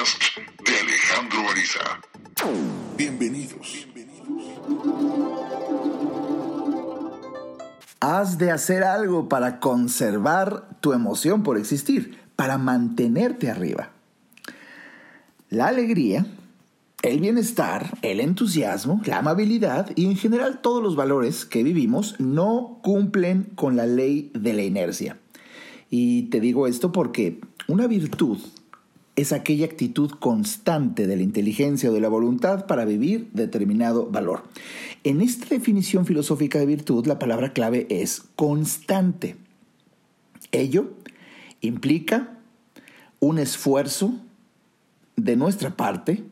podcast de Alejandro Ariza. Bienvenidos. Has de hacer algo para conservar tu emoción por existir, para mantenerte arriba. La alegría, el bienestar, el entusiasmo, la amabilidad y en general todos los valores que vivimos no cumplen con la ley de la inercia. Y te digo esto porque una virtud es aquella actitud constante de la inteligencia o de la voluntad para vivir determinado valor. En esta definición filosófica de virtud, la palabra clave es constante. Ello implica un esfuerzo de nuestra parte,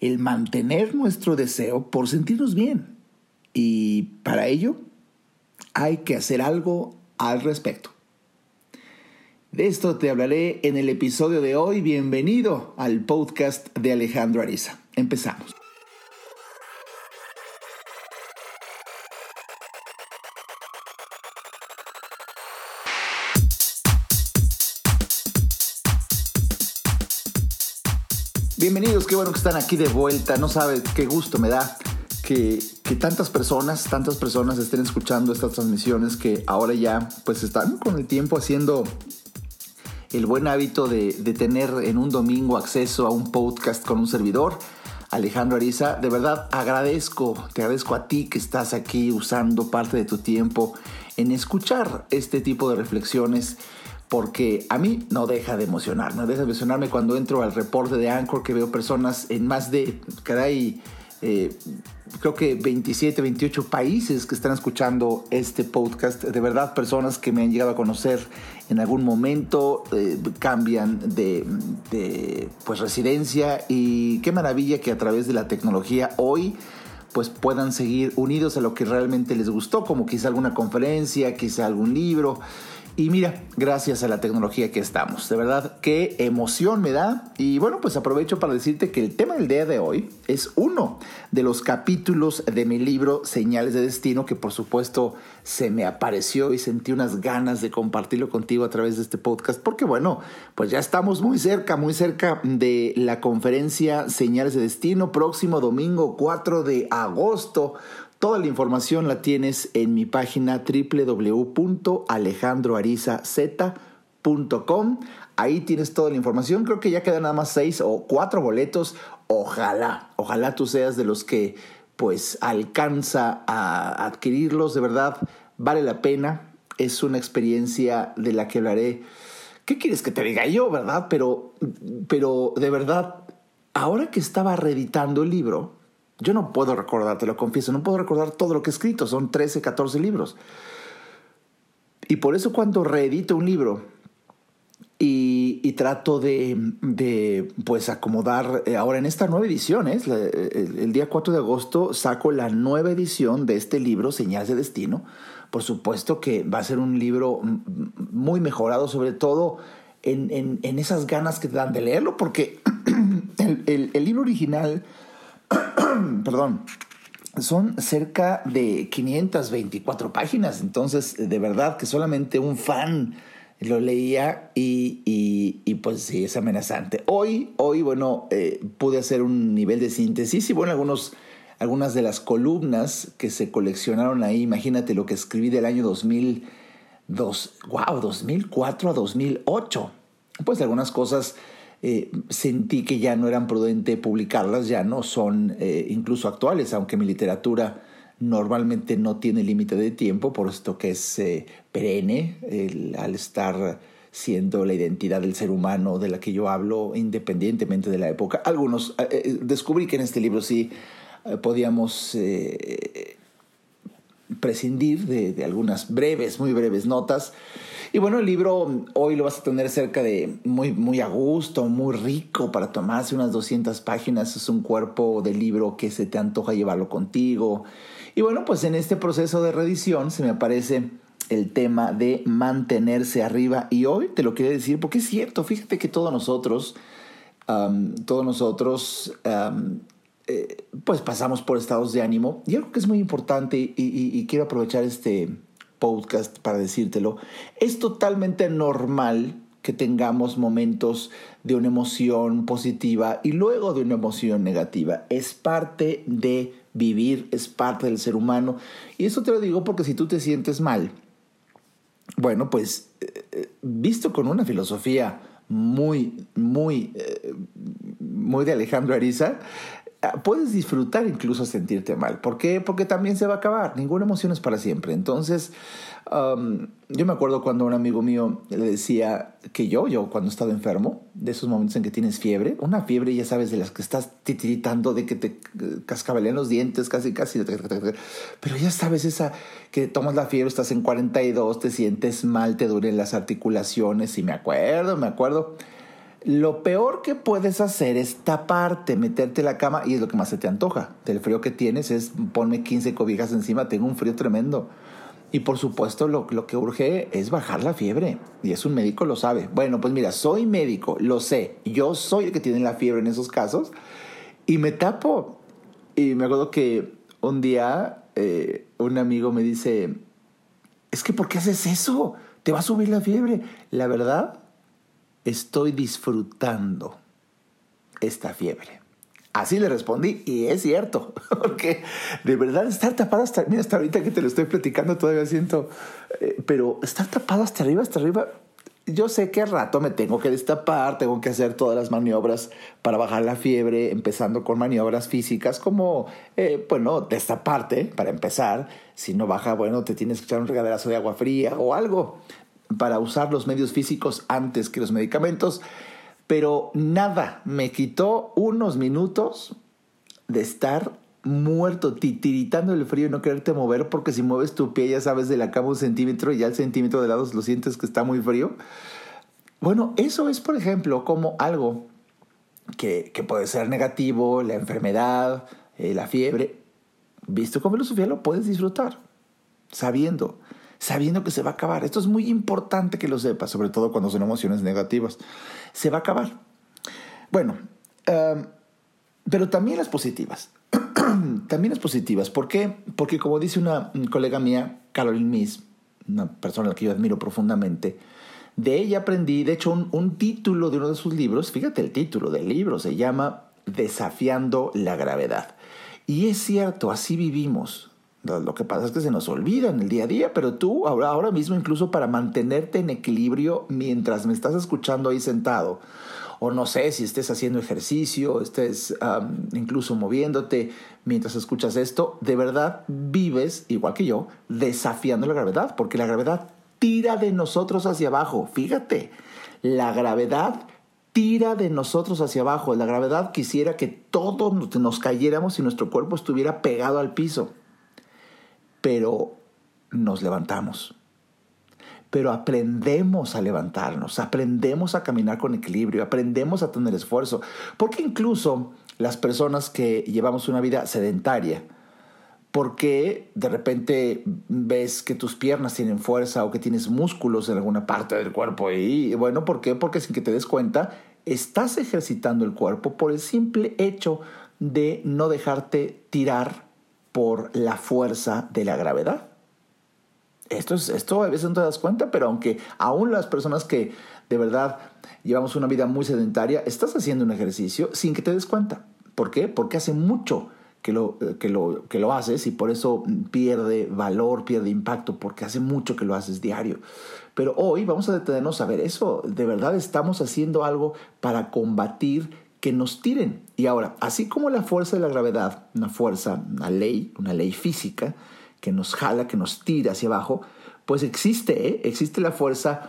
el mantener nuestro deseo por sentirnos bien. Y para ello hay que hacer algo al respecto. De esto te hablaré en el episodio de hoy. Bienvenido al podcast de Alejandro Ariza. Empezamos. Bienvenidos, qué bueno que están aquí de vuelta. No sabes qué gusto me da que, tantas personas, tantas personas estén escuchando estas transmisiones que ahora ya pues están con el tiempo haciendo el buen hábito de, tener en un domingo acceso a un podcast con un servidor. Alejandro Ariza, de verdad agradezco, te agradezco a ti que estás aquí usando parte de tu tiempo en escuchar este tipo de reflexiones porque a mí no deja de emocionarme, no deja de emocionarme cuando entro al reporte de Anchor que veo personas en más de, caray, eh, creo que 27, 28 países que están escuchando este podcast. De verdad, personas que me han llegado a conocer en algún momento, eh, cambian de, pues, residencia y qué maravilla que a través de la tecnología hoy pues puedan seguir unidos a lo que realmente les gustó, como quizá alguna conferencia, quizá algún libro. Y mira, gracias a la tecnología que estamos. De verdad, qué emoción me da. Y bueno, pues aprovecho para decirte que el tema del día de hoy es uno de los capítulos de mi libro Señales de Destino, que por supuesto se me apareció y sentí unas ganas de compartirlo contigo a través de este podcast, porque bueno, pues ya estamos muy cerca, muy cerca de la conferencia Señales de Destino, próximo domingo 4 de agosto Toda la información la tienes en mi página www.alejandroarizaz.com. Ahí tienes toda la información. Creo que ya quedan nada más seis o cuatro boletos. Ojalá, ojalá tú seas de los que pues alcanza a adquirirlos. De verdad, vale la pena. Es una experiencia de la que hablaré. ¿Qué quieres que te diga yo, verdad? Pero, pero de verdad, ahora que estaba reeditando el libro, yo no puedo recordar, te lo confieso, no puedo recordar todo lo que he escrito, son 13, 14 libros. Y por eso cuando reedito un libro y, trato de, pues acomodar, eh, ahora en esta nueva edición, ¿eh? el, día 4 de agosto saco la nueva edición de este libro, Señales de Destino. Por supuesto que va a ser un libro muy mejorado, sobre todo en, esas ganas que te dan de leerlo, porque el, el libro original perdón, son cerca de 524 páginas, entonces de verdad que solamente un fan lo leía y, y, pues sí, es amenazante. Hoy, hoy bueno, eh, pude hacer un nivel de síntesis y bueno, algunos, algunas de las columnas que se coleccionaron ahí, imagínate lo que escribí del año 2002, wow, 2004 a 2008. Pues algunas cosas eh, sentí que ya no eran prudente publicarlas, ya no son eh, incluso actuales, aunque mi literatura normalmente no tiene límite de tiempo, por esto que es eh, perenne, al estar siendo la identidad del ser humano de la que yo hablo, independientemente de la época. Algunos, descubrí que en este libro sí podíamos prescindir de, algunas breves, muy breves notas. Y bueno, el libro hoy lo vas a tener cerca de muy, muy a gusto, muy rico para tomarse unas 200 páginas. Es un cuerpo de libro que se te antoja llevarlo contigo. Y bueno, pues en este proceso de reedición se me aparece el tema de mantenerse arriba. Y hoy te lo quiero decir porque es cierto, fíjate que todos nosotros, todos nosotros eh, pues pasamos por estados de ánimo. Y algo que es muy importante y quiero aprovechar este, podcast para decírtelo, es totalmente normal que tengamos momentos de una emoción positiva y luego de una emoción negativa. Es parte de vivir, es parte del ser humano. Y eso te lo digo porque si tú te sientes mal, bueno, pues eh, eh, visto con una filosofía muy, muy, muy de Alejandro Ariza, puedes disfrutar incluso sentirte mal. ¿Por qué? Porque también se va a acabar. Ninguna emoción es para siempre. Entonces, yo me acuerdo cuando un amigo mío le decía que yo, yo cuando he estado enfermo, de esos momentos en que tienes fiebre, una fiebre, ya sabes, de las que estás titiritando, de que te eh, cascabelean los dientes, casi, casi. Pero ya sabes, esa que tomas la fiebre, estás en 42, te sientes mal, te duelen las articulaciones. Y me acuerdo, me acuerdo lo peor que puedes hacer es taparte, meterte en la cama y es lo que más se te antoja. Del frío que tienes es ponme 15 cobijas encima, tengo un frío tremendo. Y por supuesto lo, que urge es bajar la fiebre. Y es un médico, lo sabe. Bueno, pues mira, soy médico, lo sé. Yo soy el que tiene la fiebre en esos casos. Y me tapo. Y me acuerdo que un día eh, un amigo me dice, es que ¿por qué haces eso? Te va a subir la fiebre. La verdad estoy disfrutando esta fiebre. Así le respondí y es cierto, porque de verdad estar tapado hasta, mira, hasta ahorita que te lo estoy platicando todavía siento, eh, pero estar tapado hasta arriba, hasta arriba, yo sé que rato me tengo que destapar, tengo que hacer todas las maniobras para bajar la fiebre, empezando con maniobras físicas como, eh, bueno, destaparte para empezar. Si no baja, bueno, te tienes que echar un regaderazo de agua fría o algo para usar los medios físicos antes que los medicamentos, pero nada me quitó unos minutos de estar muerto, titiritando el frío y no quererte mover, porque si mueves tu pie, ya sabes, de la cama un centímetro y ya el centímetro de lado lo sientes que está muy frío. Bueno, eso es, por ejemplo, como algo que, puede ser negativo, la enfermedad, eh, la fiebre. Visto con filosofía lo puedes disfrutar, sabiendo sabiendo que se va a acabar. Esto es muy importante que lo sepas, sobre todo cuando son emociones negativas. Se va a acabar. Bueno, em, pero también las positivas. también las positivas. ¿Por qué? Porque como dice una colega mía, Caroline Miss, una persona a la que yo admiro profundamente, de ella aprendí, de hecho, un, un título de uno de sus libros, fíjate el título del libro, se llama Desafiando la gravedad. Y es cierto, así vivimos. Lo que pasa es que se nos olvida en el día a día, pero tú ahora, ahora mismo incluso para mantenerte en equilibrio mientras me estás escuchando ahí sentado, o no sé si estés haciendo ejercicio, estés incluso moviéndote mientras escuchas esto, de verdad vives, igual que yo, desafiando la gravedad, porque la gravedad tira de nosotros hacia abajo. Fíjate, la gravedad tira de nosotros hacia abajo. La gravedad quisiera que todos nos cayéramos y nuestro cuerpo estuviera pegado al piso pero nos levantamos. Pero aprendemos a levantarnos, aprendemos a caminar con equilibrio, aprendemos a tener esfuerzo, porque incluso las personas que llevamos una vida sedentaria, porque de repente ves que tus piernas tienen fuerza o que tienes músculos en alguna parte del cuerpo y bueno, ¿por qué? Porque sin que te des cuenta, estás ejercitando el cuerpo por el simple hecho de no dejarte tirar por la fuerza de la gravedad. Esto, es, esto a veces no te das cuenta, pero aunque aún las personas que de verdad llevamos una vida muy sedentaria, estás haciendo un ejercicio sin que te des cuenta. ¿Por qué? Porque hace mucho que lo, que lo, que lo haces y por eso pierde valor, pierde impacto, porque hace mucho que lo haces diario. Pero hoy vamos a detenernos a ver eso. De verdad estamos haciendo algo para combatir que nos tiren. Y ahora, así como la fuerza de la gravedad, una fuerza, una ley, una ley física, que nos jala, que nos tira hacia abajo, pues existe, ¿eh? existe la fuerza,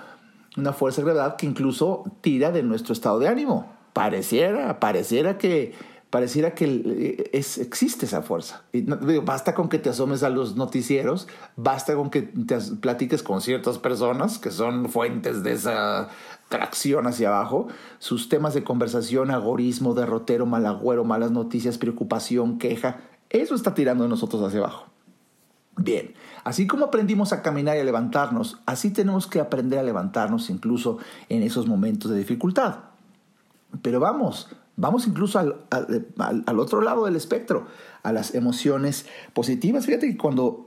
una fuerza de gravedad que incluso tira de nuestro estado de ánimo. Pareciera, pareciera que, pareciera que eh, es, existe esa fuerza. Y basta con que te asomes a los noticieros, basta con que te platiques con ciertas personas que son fuentes de esa tracción hacia abajo, sus temas de conversación, agorismo, derrotero, malagüero, malas noticias, preocupación, queja, eso está tirando de nosotros hacia abajo. Bien, así como aprendimos a caminar y a levantarnos, así tenemos que aprender a levantarnos incluso en esos momentos de dificultad. Pero vamos, vamos incluso al, al otro lado del espectro, a las emociones positivas. Fíjate que cuando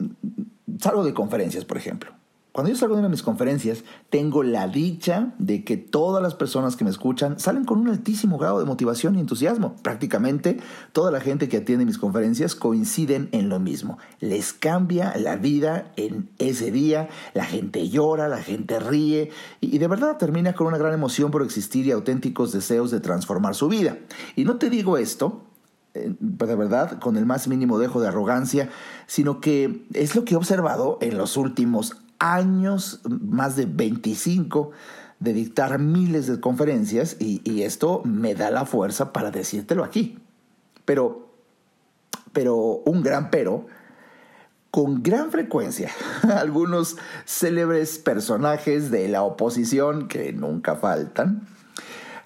salgo de conferencias, por ejemplo, Cuando yo salgo de una de mis conferencias, tengo la dicha de que todas las personas que me escuchan salen con un altísimo grado de motivación y entusiasmo. Prácticamente toda la gente que atiende mis conferencias coinciden en lo mismo. Les cambia la vida en ese día, la gente llora, la gente ríe y de verdad termina con una gran emoción por existir y auténticos deseos de transformar su vida. Y no te digo esto eh, de verdad, con el más mínimo dejo de arrogancia, sino que es lo que he observado en los últimos años, más de 25, de dictar miles de conferencias y, esto me da la fuerza para decírtelo aquí. Pero, pero, un gran pero, con gran frecuencia, algunos célebres personajes de la oposición que nunca faltan,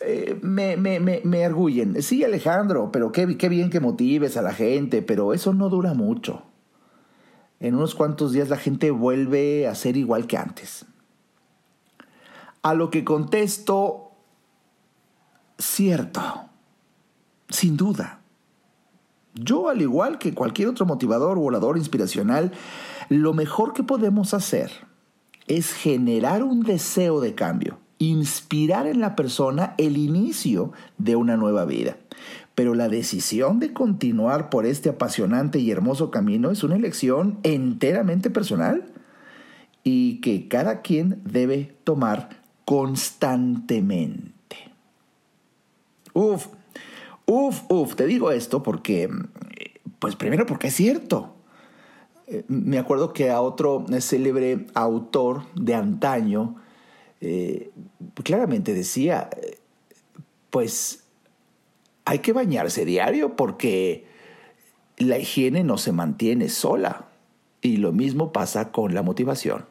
eh, me, me, me, arguyen. Sí, Alejandro, pero qué, qué bien que motives a la gente, pero eso no dura mucho en unos cuantos días la gente vuelve a ser igual que antes. A lo que contesto, cierto, sin duda. Yo, al igual que cualquier otro motivador, volador, inspiracional, lo mejor que podemos hacer es generar un deseo de cambio, inspirar en la persona el inicio de una nueva vida. Pero la decisión de continuar por este apasionante y hermoso camino es una elección enteramente personal y que cada quien debe tomar constantemente. Uf, uf, uf, te digo esto porque, pues primero porque es cierto. Eh, me acuerdo que a otro célebre autor de antaño, eh, claramente decía, eh, pues hay que bañarse diario porque la higiene no se mantiene sola. Y lo mismo pasa con la motivación.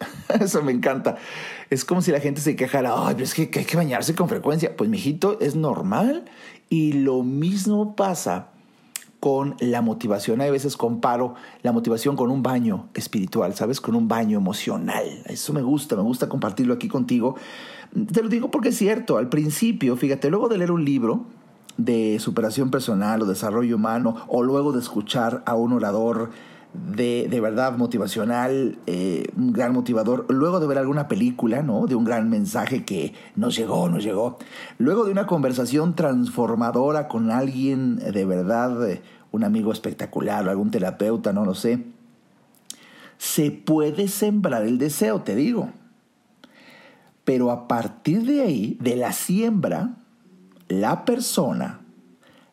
Eso me encanta. Es como si la gente se quejara, ay, pero es que hay que bañarse con frecuencia. Pues, mijito, es normal. Y lo mismo pasa con la motivación. Hay veces comparo la motivación con un baño espiritual, ¿sabes? Con un baño emocional. Eso me gusta, me gusta compartirlo aquí contigo. Te lo digo porque es cierto, al principio, fíjate, luego de leer un libro, de superación personal o desarrollo humano, o luego de escuchar a un orador de, de verdad motivacional, eh, un gran motivador, luego de ver alguna película, ¿no? De un gran mensaje que nos llegó, nos llegó, luego de una conversación transformadora con alguien de verdad, eh, un amigo espectacular, o algún terapeuta, no lo sé, se puede sembrar el deseo, te digo. Pero a partir de ahí, de la siembra, la persona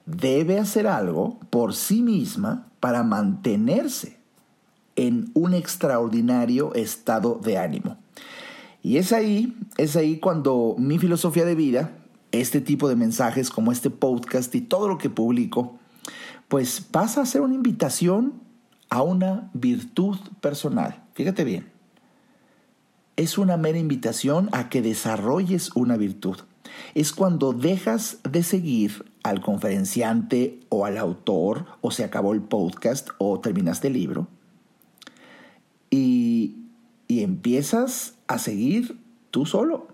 debe hacer algo por sí misma para mantenerse en un extraordinario estado de ánimo. Y es ahí, es ahí cuando mi filosofía de vida, este tipo de mensajes como este podcast y todo lo que publico, pues pasa a ser una invitación a una virtud personal. Fíjate bien, es una mera invitación a que desarrolles una virtud es cuando dejas de seguir al conferenciante o al autor, o se acabó el podcast o terminaste el libro, y, y empiezas a seguir tú solo,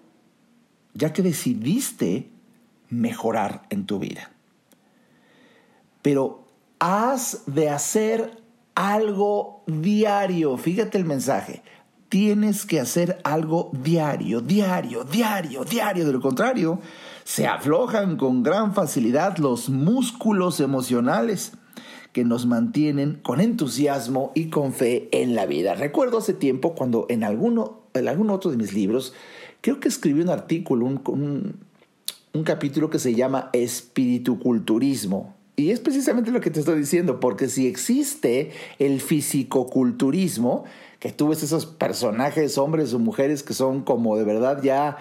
ya que decidiste mejorar en tu vida. Pero has de hacer algo diario, fíjate el mensaje, tienes que hacer algo diario, diario, diario, diario. De lo contrario, se aflojan con gran facilidad los músculos emocionales que nos mantienen con entusiasmo y con fe en la vida. Recuerdo hace tiempo cuando en alguno, en algún otro de mis libros, creo que escribí un artículo, un, un capítulo que se llama Espirituculturismo. Y es precisamente lo que te estoy diciendo, porque si existe el fisicoculturismo, que tú ves esos personajes, hombres o mujeres que son como de verdad ya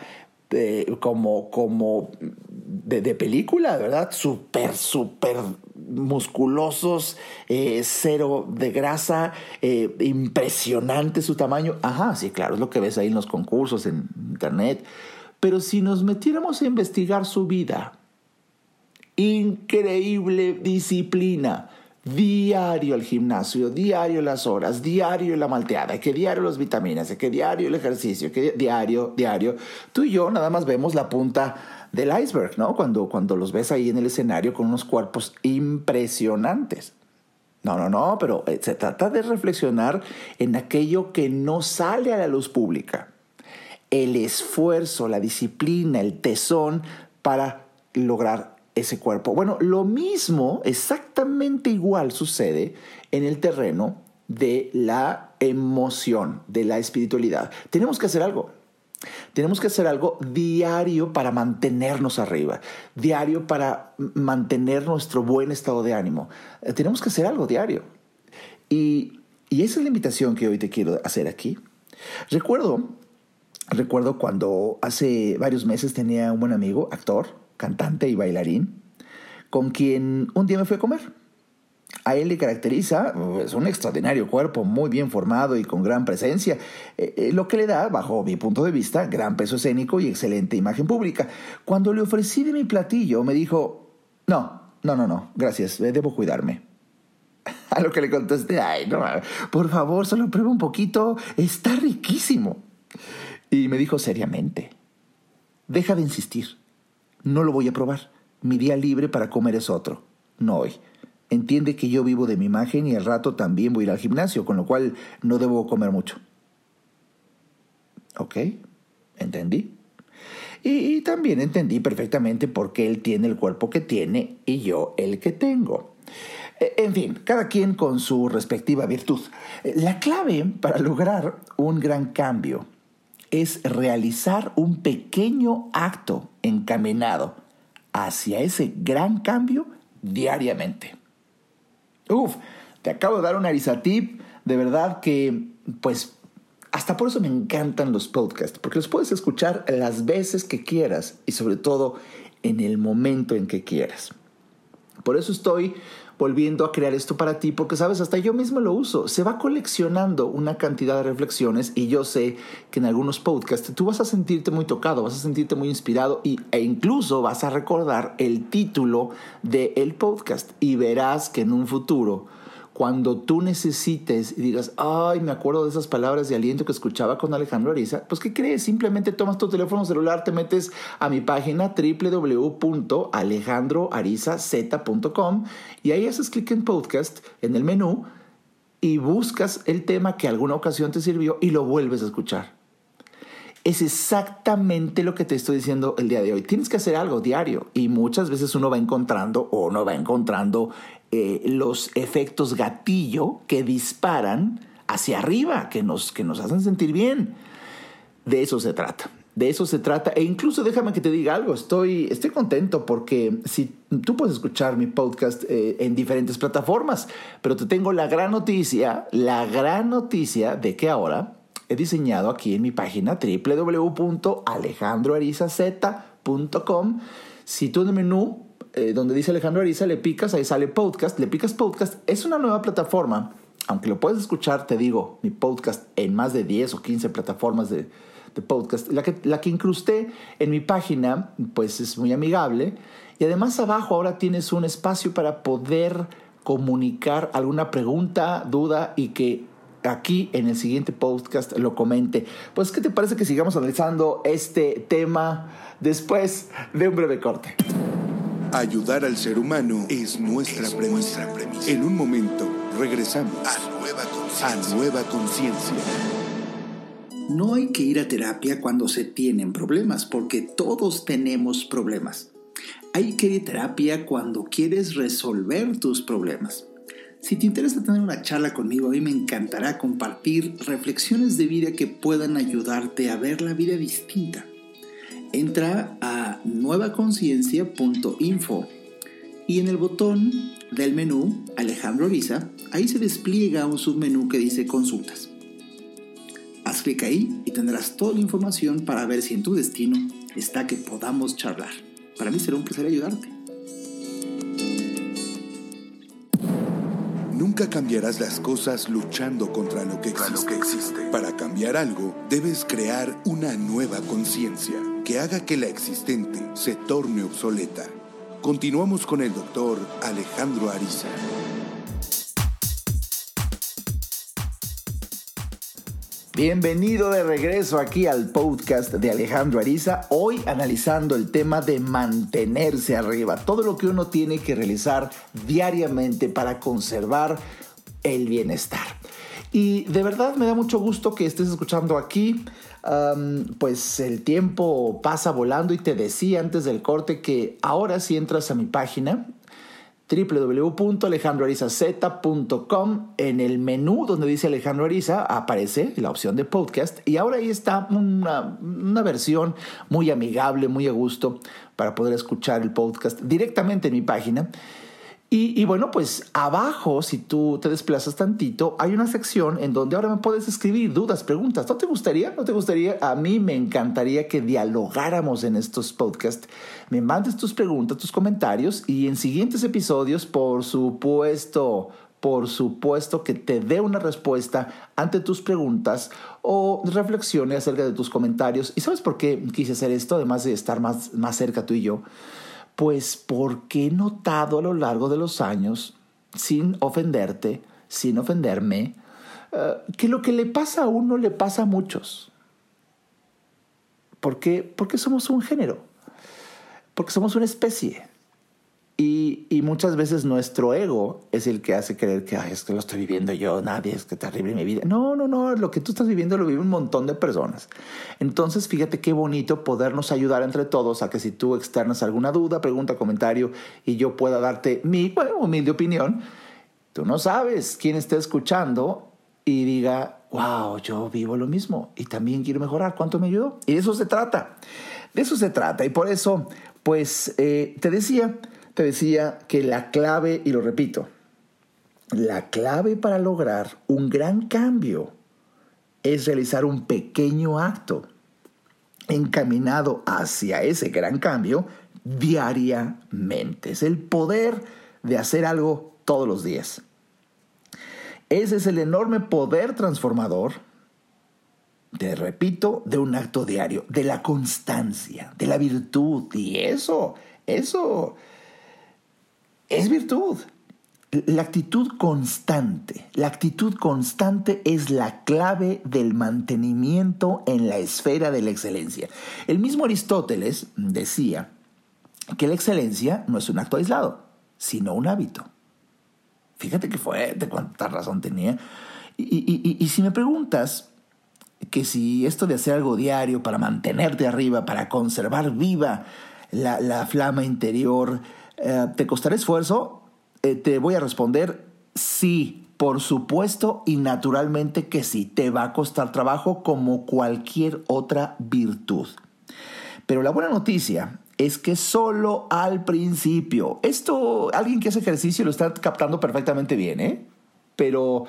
eh, como, como de, película, de verdad, súper, súper musculosos, eh, cero de grasa, eh, impresionante su tamaño. Ajá, sí, claro, es lo que ves ahí en los concursos, en internet. Pero si nos metiéramos a investigar su vida, increíble disciplina, diario el gimnasio, diario las horas, diario la malteada, que diario las vitaminas, que diario el ejercicio, que diario, diario. Tú y yo nada más vemos la punta del iceberg, ¿no? Cuando, cuando los ves ahí en el escenario con unos cuerpos impresionantes. No, no, no, pero eh, se trata de reflexionar en aquello que no sale a la luz pública. El esfuerzo, la disciplina, el tesón para lograr ese cuerpo. Bueno, lo mismo, exactamente igual sucede en el terreno de la emoción, de la espiritualidad. Tenemos que hacer algo. Tenemos que hacer algo diario para mantenernos arriba, diario para mantener nuestro buen estado de ánimo. Eh, tenemos que hacer algo diario. Y, y esa es la invitación que hoy te quiero hacer aquí. Recuerdo, recuerdo cuando hace varios meses tenía un buen amigo, actor, cantante y bailarín, con quien un día me fui a comer. A él le caracteriza es pues, un extraordinario cuerpo, muy bien formado y con gran presencia, eh, eh, lo que le da, bajo mi punto de vista, gran peso escénico y excelente imagen pública. Cuando le ofrecí de mi platillo, me dijo, no, no, no, no, gracias, eh, debo cuidarme. A lo que le contesté, ay, no, por favor, solo prueba un poquito, está riquísimo. Y me dijo seriamente, deja de insistir, no lo voy a probar, mi día libre para comer es otro, no hoy. Entiende que yo vivo de mi imagen y al rato también voy a ir al gimnasio, con lo cual no debo comer mucho. ¿Ok? ¿Entendí? Y, también entendí perfectamente por qué él tiene el cuerpo que tiene y yo el que tengo. E, en fin, cada quien con su respectiva virtud. La clave para lograr un gran cambio es realizar un pequeño acto encaminado hacia ese gran cambio diariamente. Uf, te acabo de dar un arizatip, de verdad que, pues, hasta por eso me encantan los podcasts, porque los puedes escuchar las veces que quieras y sobre todo en el momento en que quieras. Por eso estoy volviendo a crear esto para ti, porque sabes, hasta yo mismo lo uso. Se va coleccionando una cantidad de reflexiones y yo sé que en algunos podcasts tú vas a sentirte muy tocado, vas a sentirte muy inspirado y, e incluso vas a recordar el título del podcast y verás que en un futuro cuando tú necesites y digas, ay, me acuerdo de esas palabras de aliento que escuchaba con Alejandro Ariza, pues ¿qué crees? Simplemente tomas tu teléfono celular, te metes a mi página www.alejandroarizaz.com y ahí haces clic en podcast en el menú y buscas el tema que alguna ocasión te sirvió y lo vuelves a escuchar. Es exactamente lo que te estoy diciendo el día de hoy. Tienes que hacer algo diario y muchas veces uno va encontrando o no va encontrando eh, los efectos gatillo que disparan hacia arriba, que nos, que nos hacen sentir bien. De eso se trata. De eso se trata. E incluso déjame que te diga algo. Estoy, estoy contento porque si tú puedes escuchar mi podcast eh, en diferentes plataformas, pero te tengo la gran noticia, la gran noticia de que ahora he diseñado aquí en mi página www.alejandroarizaz.com. Si tú en el menú eh, donde dice Alejandro Ariza, le picas, ahí sale podcast, le picas podcast. Es una nueva plataforma, aunque lo puedes escuchar, te digo, mi podcast en más de 10 o 15 plataformas de, podcast. La que, la que incrusté en mi página, pues es muy amigable. Y además abajo ahora tienes un espacio para poder comunicar alguna pregunta, duda y que aquí en el siguiente podcast lo comente. Pues, ¿qué te parece que sigamos analizando este tema después de un breve corte? Ayudar al ser humano es nuestra, premisa. En un momento regresamos a Nueva Conciencia. No hay que ir a terapia cuando se tienen problemas, porque todos tenemos problemas. Hay que ir a terapia cuando quieres resolver tus problemas. Si te interesa tener una charla conmigo, a mí me encantará compartir reflexiones de vida que puedan ayudarte a ver la vida distinta entra a nuevaconciencia.info y en el botón del menú Alejandro Ariza, ahí se despliega un submenú que dice consultas. Haz clic ahí y tendrás toda la información para ver si en tu destino está que podamos charlar. Para mí será un placer ayudarte. Nunca cambiarás las cosas luchando contra lo que existe. Para cambiar algo, debes crear una nueva conciencia que haga que la existente se torne obsoleta. Continuamos con el doctor Alejandro Bienvenido de regreso aquí al podcast de Alejandro Ariza, hoy analizando el tema de mantenerse arriba, todo lo que uno tiene que realizar diariamente para conservar el bienestar. Y de verdad me da mucho gusto que estés escuchando aquí. Pues el tiempo pasa volando y te decía antes del corte que ahora si entras a mi página www.alejandroarizaz.com en el menú donde dice Alejandro Ariza aparece la opción de podcast y ahora ahí está una, una versión muy amigable, muy a gusto para poder escuchar el podcast directamente en mi página. Y, bueno, pues abajo, si tú te desplazas tantito, hay una sección en donde ahora me puedes escribir dudas, preguntas. ¿No te gustaría? ¿No te gustaría? A mí me encantaría que dialogáramos en estos podcasts. Me mandes tus preguntas, tus comentarios y en siguientes episodios, por supuesto, por supuesto que te dé una respuesta ante tus preguntas o reflexiones acerca de tus comentarios. ¿Y sabes por qué quise hacer esto? Además de estar más, más cerca tú y yo pues porque he notado a lo largo de los años, sin ofenderte, sin ofenderme, eh, que lo que le pasa a uno le pasa a muchos. ¿Por qué? Porque somos un género, porque somos una especie. Y, muchas veces nuestro ego es el que hace creer que es que lo estoy viviendo yo, nadie, es que terrible mi vida. No, no, no, lo que tú estás viviendo lo vive un montón de personas. Entonces, fíjate qué bonito podernos ayudar entre todos a que si tú externas alguna duda, pregunta, comentario y yo pueda darte mi bueno, humilde opinión, tú no sabes quién está escuchando y diga, wow, yo vivo lo mismo y también quiero mejorar, ¿cuánto me ayudó? Y de eso se trata, de eso se trata. Y por eso, pues, eh, te decía, te decía que la clave, y lo repito, la clave para lograr un gran cambio es realizar un pequeño acto encaminado hacia ese gran cambio diariamente. Es el poder de hacer algo todos los días. Ese es el enorme poder transformador, te repito, de un acto diario, de la constancia, de la virtud. Y eso, eso es virtud. La actitud constante, la actitud constante es la clave del mantenimiento en la esfera de la excelencia. El mismo Aristóteles decía que la excelencia no es un acto aislado, sino un hábito. Fíjate que fuerte, cuánta razón tenía. Y, si me preguntas que si esto de hacer algo diario para mantenerte arriba, para conservar viva la flama interior, eh, ¿te costará esfuerzo? Eh, te voy a responder sí, por supuesto y naturalmente que sí, te va a costar trabajo como cualquier otra virtud. Pero la buena noticia es que solo al principio, esto alguien que hace ejercicio lo está captando perfectamente bien, ¿eh? Pero,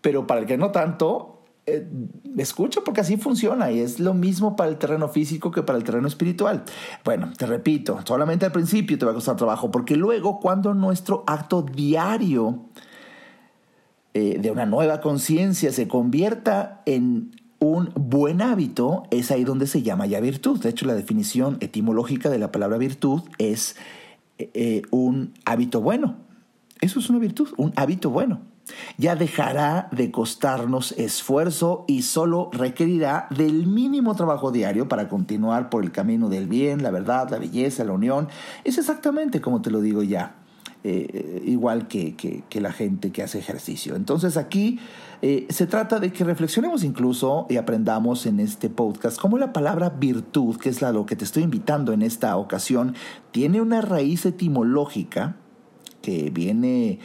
pero para el que no tanto, eh, escucha porque así funciona y es lo mismo para el terreno físico que para el terreno espiritual. Bueno, te repito, solamente al principio te va a costar trabajo porque luego cuando nuestro acto diario eh, de una nueva conciencia se convierta en un buen hábito, es ahí donde se llama ya virtud. De hecho, la definición etimológica de la palabra virtud es eh, un hábito bueno. Eso es una virtud, un hábito bueno. Ya dejará de costarnos esfuerzo y solo requerirá del mínimo trabajo diario para continuar por el camino del bien, la verdad, la belleza, la unión. Es exactamente como te lo digo ya. Eh, igual que, la gente que hace ejercicio. Entonces aquí eh, se trata de que reflexionemos incluso y aprendamos en este podcast cómo la palabra virtud, que es la, lo que te estoy invitando en esta ocasión, tiene una raíz etimológica que viene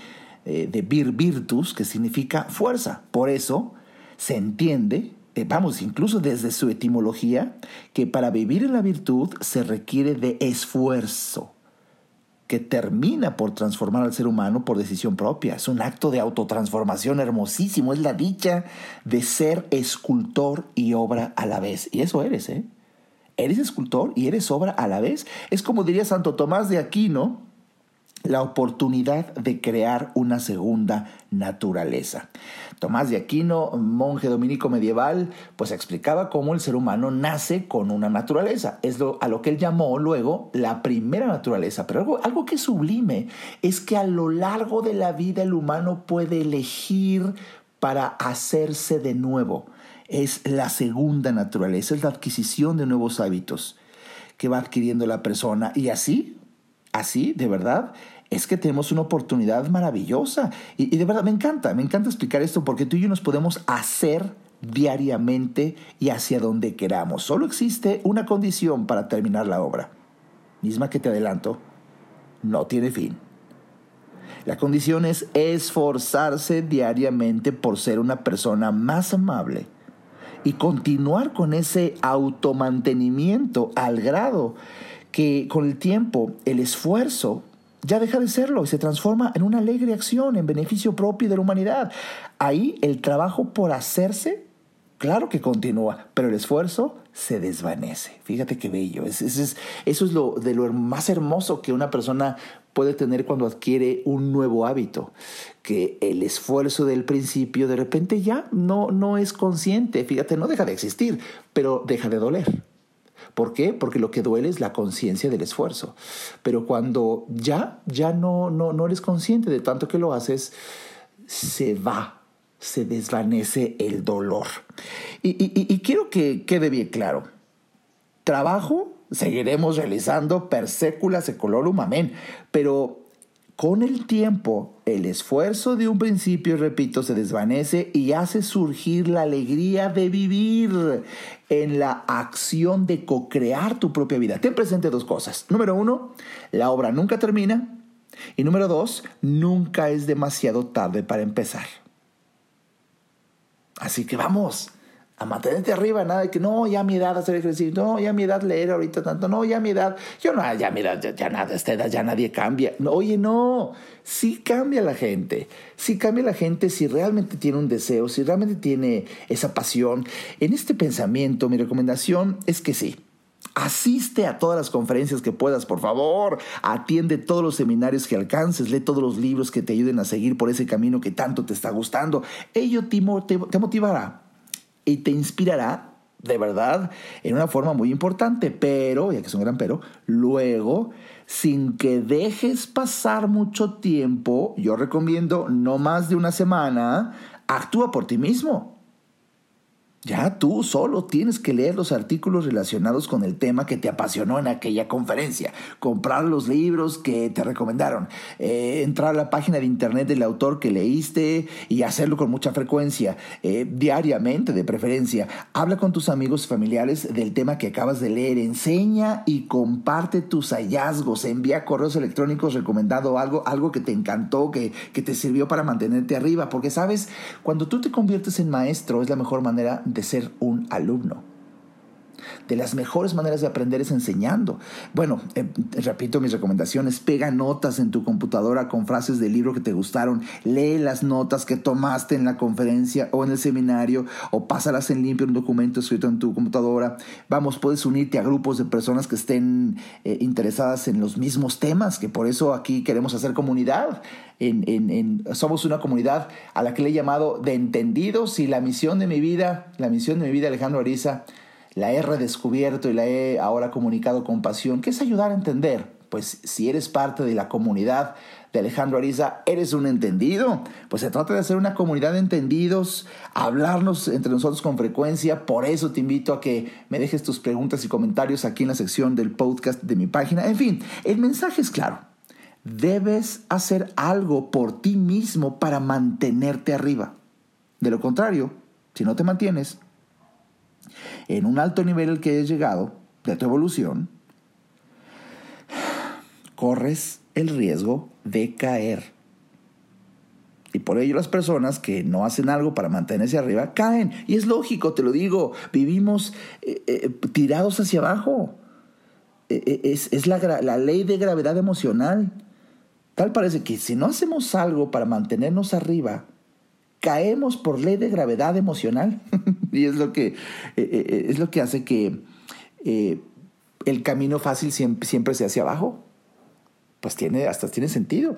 eh, de vir virtus, que significa fuerza. Por eso se entiende, eh, vamos, incluso desde su etimología, que para vivir en la virtud se requiere de esfuerzo que termina por transformar al ser humano por decisión propia. Es un acto de autotransformación hermosísimo. Es la dicha de ser escultor y obra a la vez. Y eso eres, ¿eh? Eres escultor y eres obra a la vez. Es como diría Santo Tomás de Aquino, la oportunidad de crear una segunda naturaleza. Tomás de Aquino, monje dominico medieval, pues explicaba cómo el ser humano nace con una naturaleza. Es lo, a lo que él llamó luego la primera naturaleza. Pero algo, algo que es sublime es que a lo largo de la vida el humano puede elegir para hacerse de nuevo es la segunda naturaleza, es la adquisición de nuevos hábitos que va adquiriendo la persona. Y así, así, de verdad, es que tenemos una oportunidad maravillosa. Y, de verdad, me encanta, me encanta explicar esto porque tú y yo nos podemos hacer diariamente y hacia donde queramos. Solo existe una condición para terminar la obra, misma que te adelanto, no tiene fin. La condición es esforzarse diariamente por ser una persona más amable y continuar con ese automantenimiento al grado que con el tiempo el esfuerzo ya deja de serlo y se transforma en una alegre acción en beneficio propio de la humanidad. Ahí el trabajo por hacerse, claro que continúa, pero el esfuerzo se desvanece. Fíjate qué bello. Es, es, eso es lo de lo más hermoso que una persona puede tener cuando adquiere un nuevo hábito, que el esfuerzo del principio de repente ya no, no es consciente, fíjate, no deja de existir, pero deja de doler. ¿Por qué? Porque lo que duele es la conciencia del esfuerzo. Pero cuando ya, ya no, no, no eres consciente de tanto que lo haces, se va, se desvanece el dolor. Y, y quiero que quede bien claro. Trabajo seguiremos realizando per secula secolorum, amén. Pero con el tiempo, el esfuerzo de un principio, repito, se desvanece y hace surgir la alegría de vivir en la acción de co-crear tu propia vida. Ten presente dos cosas. Número uno, la obra nunca termina. Y número dos, nunca es demasiado tarde para empezar. Así que vamos a mantenerte arriba, nada de que no, ya a mi edad hacer ejercicio, no, ya a mi edad leer ahorita tanto, no, ya a mi edad, yo no, ya a mi edad, ya, nada, esta edad ya nadie cambia. oye, no, sí cambia la gente, sí cambia la gente si realmente tiene un deseo, si realmente tiene esa pasión. En este pensamiento, mi recomendación es que sí. Asiste a todas las conferencias que puedas, por favor. Atiende todos los seminarios que alcances. Lee todos los libros que te ayuden a seguir por ese camino que tanto te está gustando. Ello te motivará y te inspirará de verdad en una forma muy importante, pero, ya que es un gran pero, luego, sin que dejes pasar mucho tiempo, yo recomiendo no más de una semana, actúa por ti mismo. Ya tú solo tienes que leer los artículos relacionados con el tema que te apasionó en aquella conferencia, comprar los libros que te recomendaron, eh, entrar a la página de internet del autor que leíste y hacerlo con mucha frecuencia, eh, diariamente de preferencia. Habla con tus amigos y familiares del tema que acabas de leer, enseña y comparte tus hallazgos, envía correos electrónicos recomendando algo, algo que te encantó, que, que te sirvió para mantenerte arriba, porque sabes, cuando tú te conviertes en maestro es la mejor manera de ser un alumno. De las mejores maneras de aprender es enseñando. Bueno, eh, repito mis recomendaciones, pega notas en tu computadora con frases del libro que te gustaron, lee las notas que tomaste en la conferencia o en el seminario o pásalas en limpio un documento escrito en tu computadora. Vamos, puedes unirte a grupos de personas que estén eh, interesadas en los mismos temas, que por eso aquí queremos hacer comunidad. En, somos una comunidad a la que le he llamado de entendidos y la misión de mi vida, la misión de mi vida, Alejandro Ariza, la he redescubierto y la he ahora comunicado con pasión, que es ayudar a entender. Pues si eres parte de la comunidad de Alejandro Ariza, eres un entendido. Pues se trata de hacer una comunidad de entendidos, hablarnos entre nosotros con frecuencia. Por eso te invito a que me dejes tus preguntas y comentarios aquí en la sección del podcast de mi página. En fin, el mensaje es claro. Debes hacer algo por ti mismo para mantenerte arriba. De lo contrario, si no te mantienes, en un alto nivel al que hayas llegado de tu evolución, corres el riesgo de caer. Y por ello las personas que no hacen algo para mantenerse arriba caen. Y es lógico, te lo digo, vivimos eh, eh, tirados hacia abajo. Eh, es, la, la ley de gravedad emocional. Tal parece que si no hacemos algo para mantenernos arriba, caemos por ley de gravedad emocional. y es lo que, eh, eh, es lo que hace que eh, el camino fácil siempre, siempre sea hacia abajo. Pues tiene, hasta tiene sentido.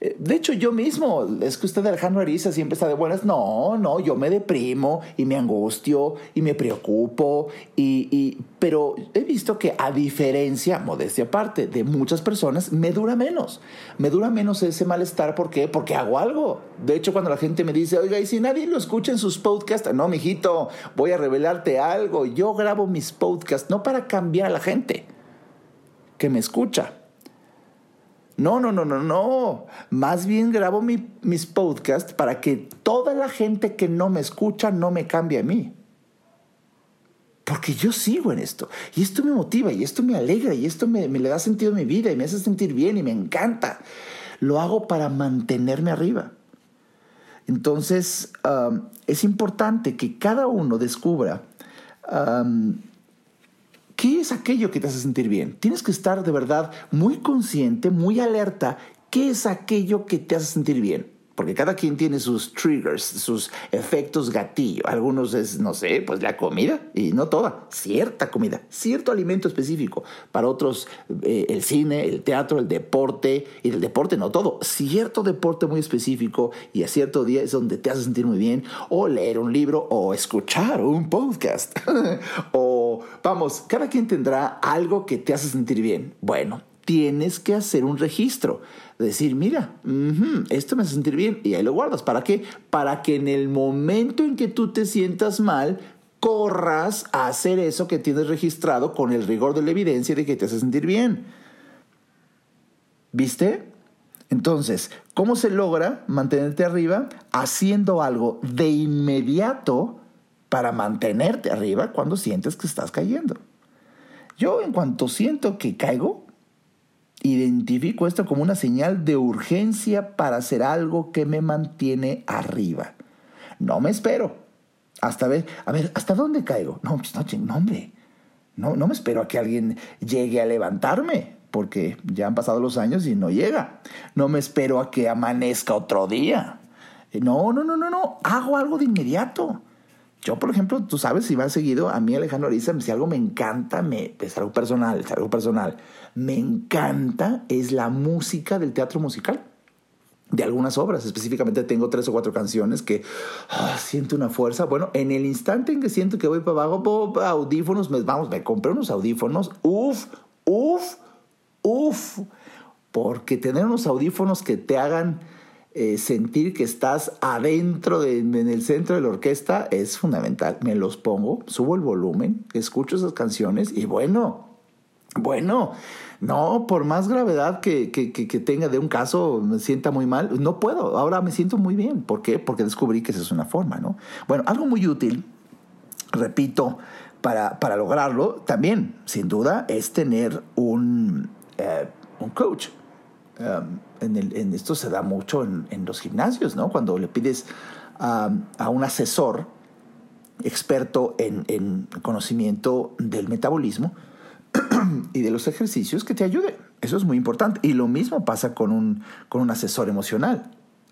Eh, de hecho, yo mismo, es que usted Alejandro Ariza siempre está de buenas. No, no, yo me deprimo y me angustio y me preocupo. Y, pero he visto que a diferencia, modestia aparte, de muchas personas, me dura menos. Me dura menos ese malestar. ¿Por qué? Porque hago algo. De hecho, cuando la gente me dice, oiga, y si nadie lo escucha en sus podcasts, no, mijito, voy a revelarte algo. Yo grabo mis podcasts no para cambiar a la gente que me escucha no, no, no, no, no. Más bien grabo mis podcasts para que toda la gente que no me escucha no me cambie a mí. Porque yo sigo en esto. Y esto me motiva, y esto me alegra, y esto me, le da sentido a mi vida, y me hace sentir bien, y me encanta. Lo hago para mantenerme arriba. Entonces, um, es importante que cada uno descubra um, ¿Qué es aquello que te hace sentir bien? Tienes que estar de verdad muy consciente, muy alerta. ¿Qué es aquello que te hace sentir bien? Porque cada quien tiene sus triggers, sus efectos gatillo. Algunos es, no sé, pues la comida, y no toda, cierta comida, cierto alimento específico. Para otros, eh, el cine, el teatro, el deporte, y el deporte no todo, cierto deporte muy específico, y a cierto día es donde te hace sentir muy bien, o leer un libro, o escuchar un podcast, o vamos, cada quien tendrá algo que te hace sentir bien. Bueno, tienes que hacer un registro. Decir, mira, esto me hace sentir bien y ahí lo guardas. ¿Para qué? Para que en el momento en que tú te sientas mal, corras a hacer eso que tienes registrado con el rigor de la evidencia de que te hace sentir bien. ¿Viste? Entonces, ¿cómo se logra mantenerte arriba? Haciendo algo de inmediato para mantenerte arriba cuando sientes que estás cayendo. Yo en cuanto siento que caigo, identifico esto como una señal de urgencia para hacer algo que me mantiene arriba. No me espero. Hasta ver, a ver, ¿hasta dónde caigo? No, pues, no, hombre. No, no me espero a que alguien llegue a levantarme, porque ya han pasado los años y no llega. No me espero a que amanezca otro día. No, no, no, no, no. Hago algo de inmediato. Yo, por ejemplo, tú sabes, si va seguido, a mí Alejandro Ariza, si algo me encanta, me, es algo personal, es algo personal, me encanta es la música del teatro musical. De algunas obras, específicamente tengo tres o cuatro canciones que ah, siento una fuerza. Bueno, en el instante en que siento que voy para abajo, audífonos, me, vamos, me compré unos audífonos, uf, uf, uf, porque tener unos audífonos que te hagan eh, sentir que estás adentro, en el centro de la orquesta, es fundamental. Me los pongo, subo el volumen, escucho esas canciones y bueno, bueno, no, por más gravedad que, tenga de un caso, me sienta muy mal, no puedo, ahora me siento muy bien. ¿Por qué? Porque descubrí que esa es una forma, ¿no? Bueno, algo muy útil, repito, para, para lograrlo, también, sin duda, es tener un, eh, un coach, Um, en, esto se da mucho en, los gimnasios, ¿no? Cuando le pides a un asesor experto en, conocimiento del metabolismo y de los ejercicios que te ayude. Eso es muy importante. Y lo mismo pasa con un, con un asesor emocional.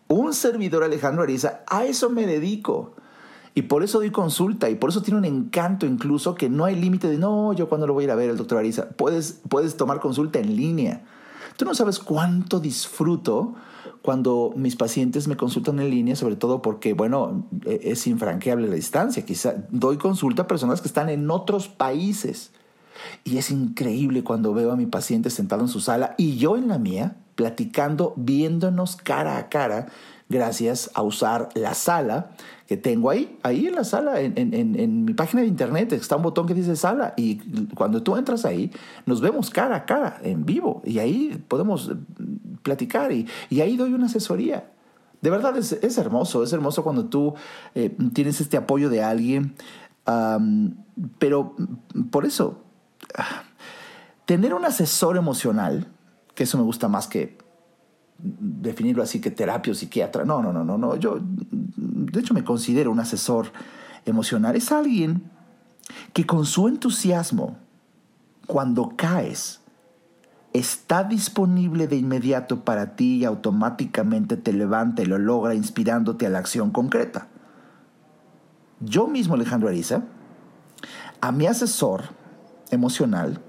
Un servidor Alejandro Ariza, a eso me dedico. Y por eso doy consulta y por eso tiene un encanto incluso que no hay límite de, no, yo cuando lo voy a ir a ver el doctor Ariza. Puedes, puedes tomar consulta en línea. Tú no sabes cuánto disfruto cuando mis pacientes me consultan en línea, sobre todo porque, bueno, e, es infranqueable la distancia. Quizá doy consulta a personas que están en otros países. Y es increíble cuando veo a mi paciente sentado en su sala y yo en la mía, platicando, viéndonos cara a cara, gracias a usar la sala que tengo ahí, ahí en la sala, en, mi página de internet está un botón que dice sala y cuando tú entras ahí nos vemos cara a cara, en vivo, y ahí podemos platicar y, ahí doy una asesoría. De verdad es, hermoso, es hermoso cuando tú eh, tienes este apoyo de alguien, pero por eso, tener un asesor emocional, que eso me gusta más que definirlo así que terapia o psiquiatra. No, no, no, no, no. Yo, de hecho, me considero un asesor emocional. Es alguien que con su entusiasmo, cuando caes, está disponible de inmediato para ti y automáticamente te levanta y lo logra inspirándote a la acción concreta. Yo mismo, Alejandro Ariza, a mi asesor emocional,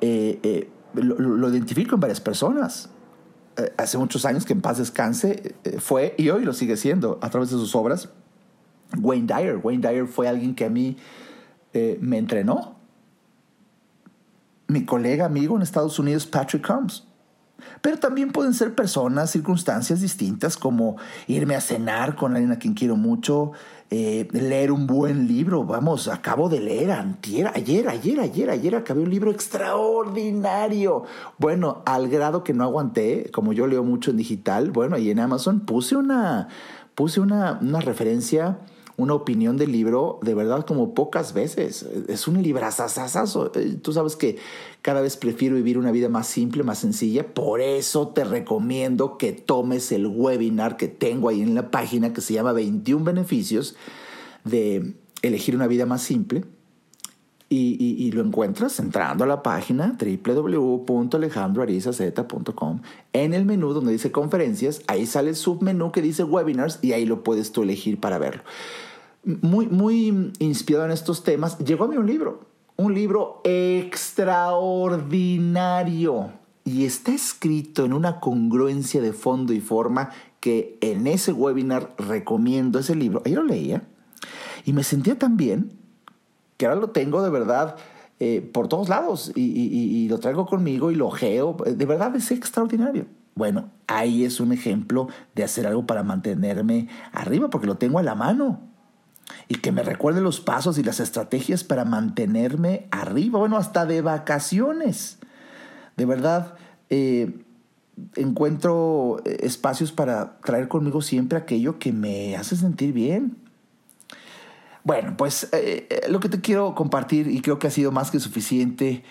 eh, eh, lo, identifico en varias personas. eh, hace muchos años, que en paz descanse, eh, fue y hoy lo sigue siendo a través de sus obras, Wayne Dyer. Wayne Dyer fue alguien que a mí eh, me entrenó. Mi colega, amigo en Estados Unidos, Patrick Combs. Pero también pueden ser personas, circunstancias distintas, como irme a cenar con alguien a quien quiero mucho, eh, leer un buen libro. Vamos, acabo de leer antier, ayer, ayer, ayer, ayer acabé un libro extraordinario. Bueno, al grado que no aguanté, como yo leo mucho en digital, bueno, ahí en Amazon puse una, puse una, una referencia una opinión del libro de verdad como pocas veces. Es un librazazazazo. Eh, tú sabes que cada vez prefiero vivir una vida más simple, más sencilla. Por eso te recomiendo que tomes el webinar que tengo ahí en la página que se llama 21 beneficios de elegir una vida más simple. Y, lo encuentras entrando a la página www.alejandroarizaz.com. En el menú donde dice conferencias, ahí sale el submenú que dice webinars y ahí lo puedes tú elegir para verlo. Muy, muy inspirado en estos temas, llegó a mí un libro, un libro extraordinario y está escrito en una congruencia de fondo y forma que en ese webinar recomiendo ese libro. Ahí lo leía y me sentía tan bien que ahora lo tengo de verdad eh, por todos lados y, lo traigo conmigo y lo ojeo. De verdad es extraordinario. Bueno, ahí es un ejemplo de hacer algo para mantenerme arriba, porque lo tengo a la mano. Y que me recuerde los pasos y las estrategias para mantenerme arriba, bueno, hasta de vacaciones. De verdad, eh, encuentro eh, espacios para traer conmigo siempre aquello que me hace sentir bien. Bueno, pues eh, lo que te quiero compartir, y creo que ha sido más que suficiente,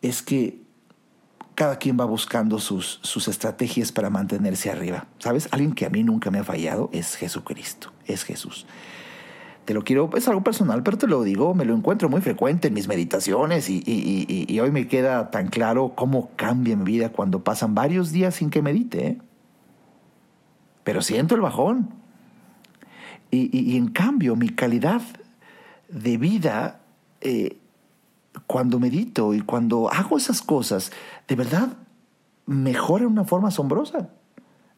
es que cada quien va buscando sus, sus estrategias para mantenerse arriba. ¿Sabes? Alguien que a mí nunca me ha fallado es Jesucristo, es Jesús. Te lo quiero, es algo personal, pero te lo digo, me lo encuentro muy frecuente en mis meditaciones y, hoy me queda tan claro cómo cambia mi vida cuando pasan varios días sin que medite. ¿eh? Pero siento el bajón, y, en cambio, mi calidad de vida, eh, cuando medito y cuando hago esas cosas, de verdad mejora de una forma asombrosa.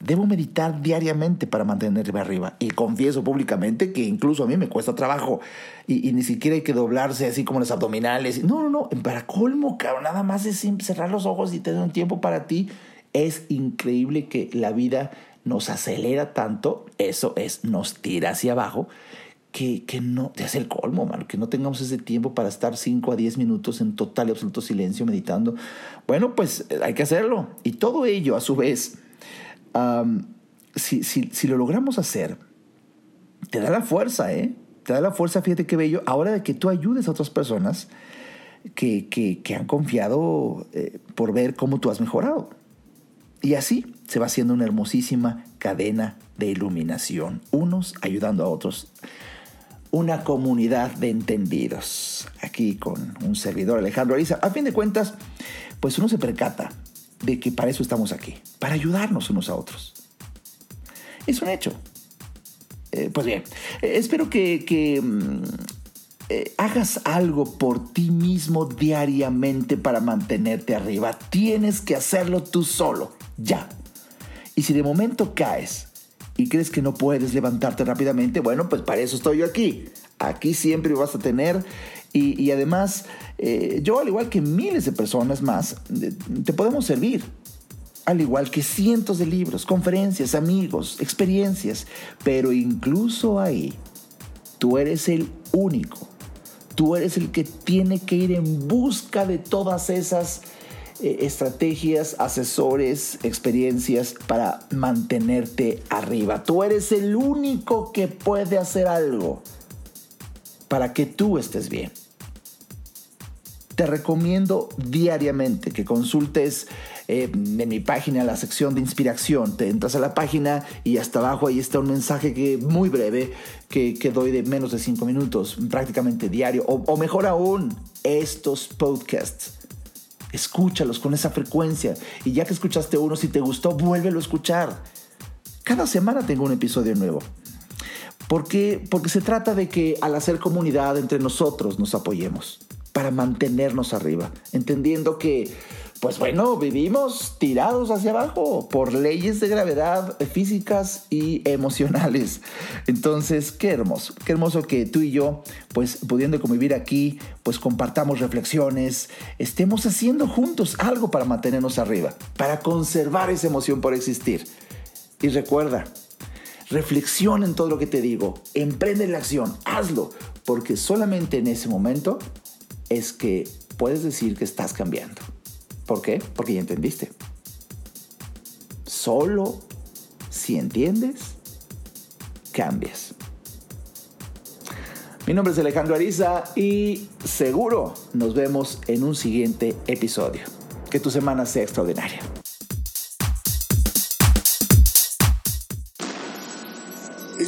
Debo meditar diariamente para mantenerme arriba. Y confieso públicamente que incluso a mí me cuesta trabajo. Y, ni siquiera hay que doblarse así como los abdominales. No, no, no. Para colmo, cabrón. Nada más es cerrar los ojos y tener un tiempo para ti. Es increíble que la vida nos acelera tanto, eso es, nos tira hacia abajo, que, que no, te hace el colmo, mano, que no tengamos ese tiempo para estar 5 a 10 minutos en total y absoluto silencio meditando. Bueno, pues eh, hay que hacerlo. Y todo ello, a su vez, si, si, si, lo logramos hacer, te da la fuerza, ¿eh? Te da la fuerza, fíjate qué bello, ahora de que tú ayudes a otras personas que, que, que han confiado eh, por ver cómo tú has mejorado. Y así se va haciendo una hermosísima cadena de iluminación, unos ayudando a otros. Una comunidad de entendidos. Aquí con un servidor Alejandro Ariza. A fin de cuentas, pues uno se percata de que para eso estamos aquí, para ayudarnos unos a otros. Es un hecho. Eh, pues bien, eh, espero que, mm, eh, hagas algo por ti mismo diariamente para mantenerte arriba. Tienes que hacerlo tú solo ya. Y si de momento caes y crees que no puedes levantarte rápidamente, bueno, pues para eso estoy yo aquí. Aquí siempre vas a tener y, además eh, yo al igual que miles de personas más, te podemos servir. Al igual que cientos de libros, conferencias, amigos, experiencias. Pero incluso ahí, tú eres el único. Tú eres el que tiene que ir en busca de todas esas eh, estrategias, asesores, experiencias para mantenerte arriba. Tú eres el único que puede hacer algo para que tú estés bien. Te recomiendo diariamente que consultes eh, en mi página la sección de inspiración. Te entras a la página y hasta abajo ahí está un mensaje que muy breve que, doy de menos de cinco minutos, prácticamente diario. o mejor aún, estos podcasts Escúchalos con esa frecuencia. Y ya que escuchaste uno, si te gustó, vuélvelo a escuchar. Cada semana tengo un episodio nuevo. Porque, porque se trata de que al hacer comunidad entre nosotros nos apoyemos para mantenernos arriba, entendiendo que pues bueno, vivimos tirados hacia abajo por leyes de gravedad físicas y emocionales. Entonces, qué hermoso, qué hermoso que tú y yo, pues pudiendo convivir aquí, pues compartamos reflexiones, estemos haciendo juntos algo para mantenernos arriba, para conservar esa emoción por existir. Y recuerda, reflexiona en todo lo que te digo, emprende la acción, hazlo, porque solamente en ese momento es que puedes decir que estás cambiando. ¿Por qué? Porque ya entendiste. Solo si entiendes, cambias. Mi nombre es Alejandro Ariza y seguro nos vemos en un siguiente episodio. Que tu semana sea extraordinaria.